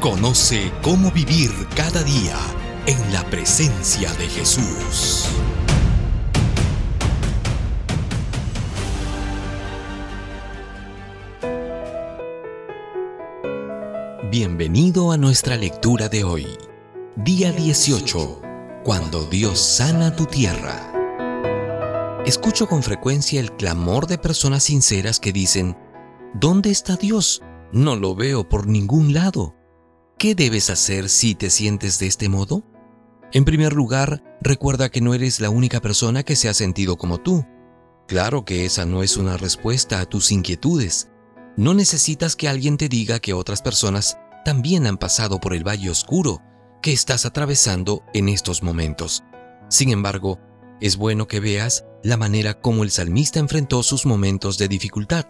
Conoce cómo vivir cada día en la presencia de Jesús. Bienvenido a nuestra lectura de hoy, día 18, cuando Dios sana tu tierra. Escucho con frecuencia el clamor de personas sinceras que dicen, ¿Dónde está Dios? No lo veo por ningún lado. ¿Qué debes hacer si te sientes de este modo? En primer lugar, recuerda que no eres la única persona que se ha sentido como tú. Claro que esa no es una respuesta a tus inquietudes. No necesitas que alguien te diga que otras personas también han pasado por el valle oscuro que estás atravesando en estos momentos. Sin embargo, es bueno que veas la manera como el salmista enfrentó sus momentos de dificultad.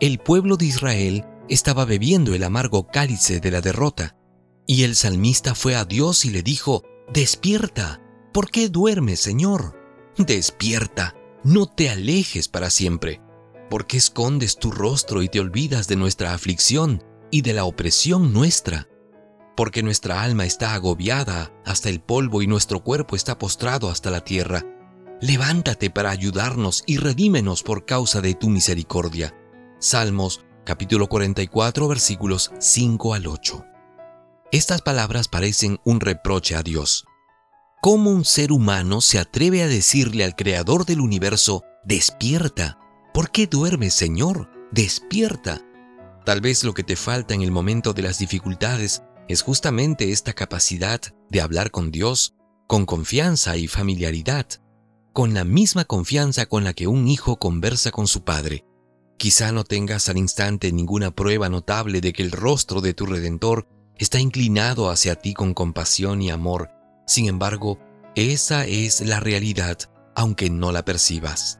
El pueblo de Israel estaba bebiendo el amargo cálice de la derrota. Y el salmista fue a Dios y le dijo, Despierta, ¿por qué duermes, Señor? Despierta, no te alejes para siempre. ¿Por qué escondes tu rostro y te olvidas de nuestra aflicción y de la opresión nuestra? Porque nuestra alma está agobiada hasta el polvo y nuestro cuerpo está postrado hasta la tierra. Levántate para ayudarnos y redímenos por causa de tu misericordia. Salmos capítulo 44 versículos 5 al 8. Estas palabras parecen un reproche a Dios. ¿Cómo un ser humano se atreve a decirle al Creador del universo, despierta? ¿Por qué duermes, Señor? Despierta. Tal vez lo que te falta en el momento de las dificultades es justamente esta capacidad de hablar con Dios con confianza y familiaridad, con la misma confianza con la que un hijo conversa con su padre. Quizá no tengas al instante ninguna prueba notable de que el rostro de tu Redentor está inclinado hacia ti con compasión y amor. Sin embargo, esa es la realidad, aunque no la percibas.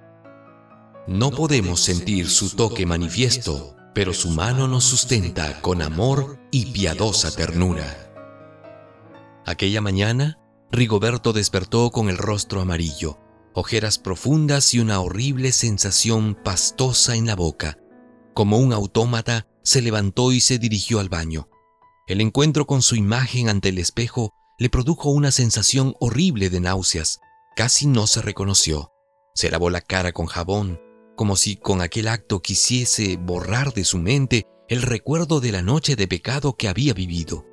No podemos sentir su toque manifiesto, pero su mano nos sustenta con amor y piadosa ternura. Aquella mañana, Rigoberto despertó con el rostro amarillo ojeras profundas y una horrible sensación pastosa en la boca. Como un autómata, se levantó y se dirigió al baño. El encuentro con su imagen ante el espejo le produjo una sensación horrible de náuseas. Casi no se reconoció. Se lavó la cara con jabón, como si con aquel acto quisiese borrar de su mente el recuerdo de la noche de pecado que había vivido.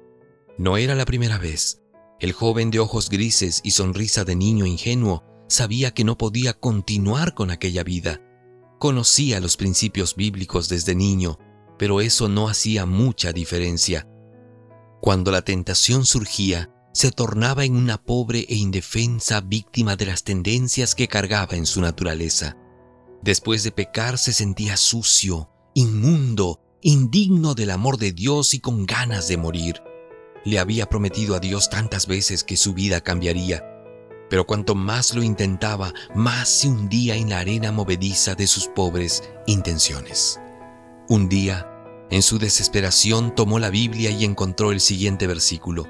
No era la primera vez. El joven de ojos grises y sonrisa de niño ingenuo sabía que no podía continuar con aquella vida. Conocía los principios bíblicos desde niño, pero eso no hacía mucha diferencia. Cuando la tentación surgía, se tornaba en una pobre e indefensa víctima de las tendencias que cargaba en su naturaleza. Después de pecar se sentía sucio, inmundo, indigno del amor de Dios y con ganas de morir. Le había prometido a Dios tantas veces que su vida cambiaría, pero cuanto más lo intentaba, más se hundía en la arena movediza de sus pobres intenciones. Un día, en su desesperación, tomó la Biblia y encontró el siguiente versículo.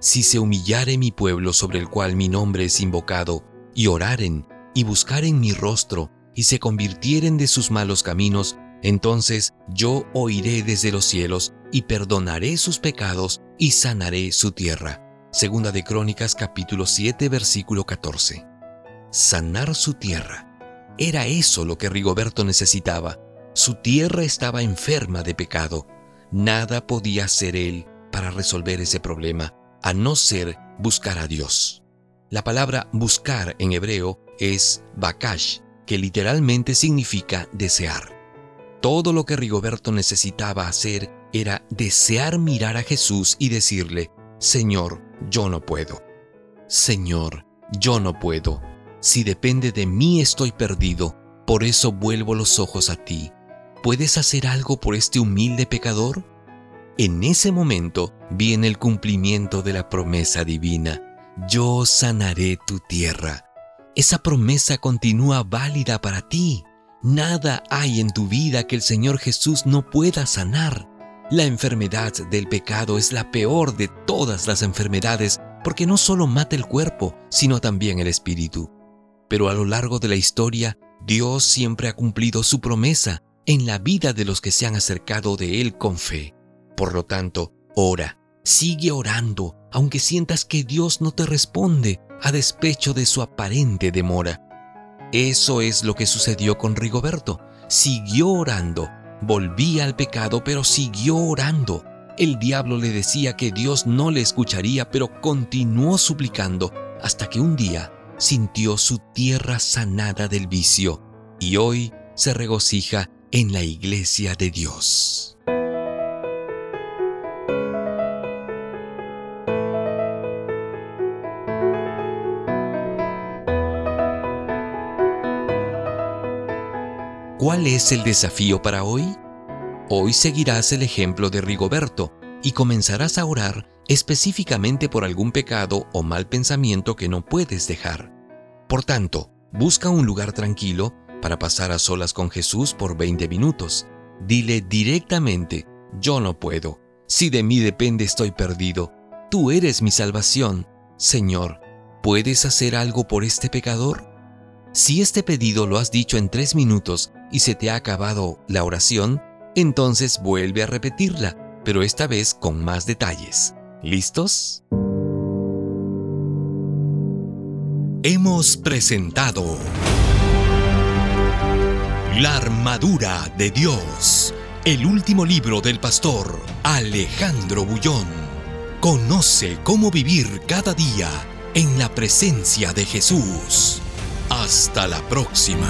Si se humillare mi pueblo sobre el cual mi nombre es invocado, y oraren, y buscaren mi rostro, y se convirtieren de sus malos caminos, entonces yo oiré desde los cielos, y perdonaré sus pecados, y sanaré su tierra. Segunda de Crónicas capítulo 7 versículo 14. Sanar su tierra. Era eso lo que Rigoberto necesitaba. Su tierra estaba enferma de pecado. Nada podía hacer él para resolver ese problema, a no ser buscar a Dios. La palabra buscar en hebreo es bakash, que literalmente significa desear. Todo lo que Rigoberto necesitaba hacer era desear mirar a Jesús y decirle, Señor, yo no puedo. Señor, yo no puedo. Si depende de mí estoy perdido, por eso vuelvo los ojos a ti. ¿Puedes hacer algo por este humilde pecador? en ese momento viene el cumplimiento de la promesa divina. Yo sanaré tu tierra. Esa promesa continúa válida para ti. Nada hay en tu vida que el Señor Jesús no pueda sanar. La enfermedad del pecado es la peor de todas las enfermedades porque no solo mata el cuerpo, sino también el espíritu. Pero a lo largo de la historia, Dios siempre ha cumplido su promesa en la vida de los que se han acercado de Él con fe. Por lo tanto, ora, sigue orando, aunque sientas que Dios no te responde a despecho de su aparente demora. Eso es lo que sucedió con Rigoberto. Siguió orando, volvía al pecado, pero siguió orando. El diablo le decía que Dios no le escucharía, pero continuó suplicando hasta que un día sintió su tierra sanada del vicio y hoy se regocija en la iglesia de Dios. ¿Cuál es el desafío para hoy? Hoy seguirás el ejemplo de Rigoberto y comenzarás a orar específicamente por algún pecado o mal pensamiento que no puedes dejar. Por tanto, busca un lugar tranquilo para pasar a solas con Jesús por 20 minutos. Dile directamente, yo no puedo. Si de mí depende estoy perdido. Tú eres mi salvación. Señor, ¿puedes hacer algo por este pecador? Si este pedido lo has dicho en tres minutos y se te ha acabado la oración, entonces vuelve a repetirla, pero esta vez con más detalles. ¿Listos? Hemos presentado La armadura de Dios, el último libro del pastor Alejandro Bullón. Conoce cómo vivir cada día en la presencia de Jesús. Hasta la próxima.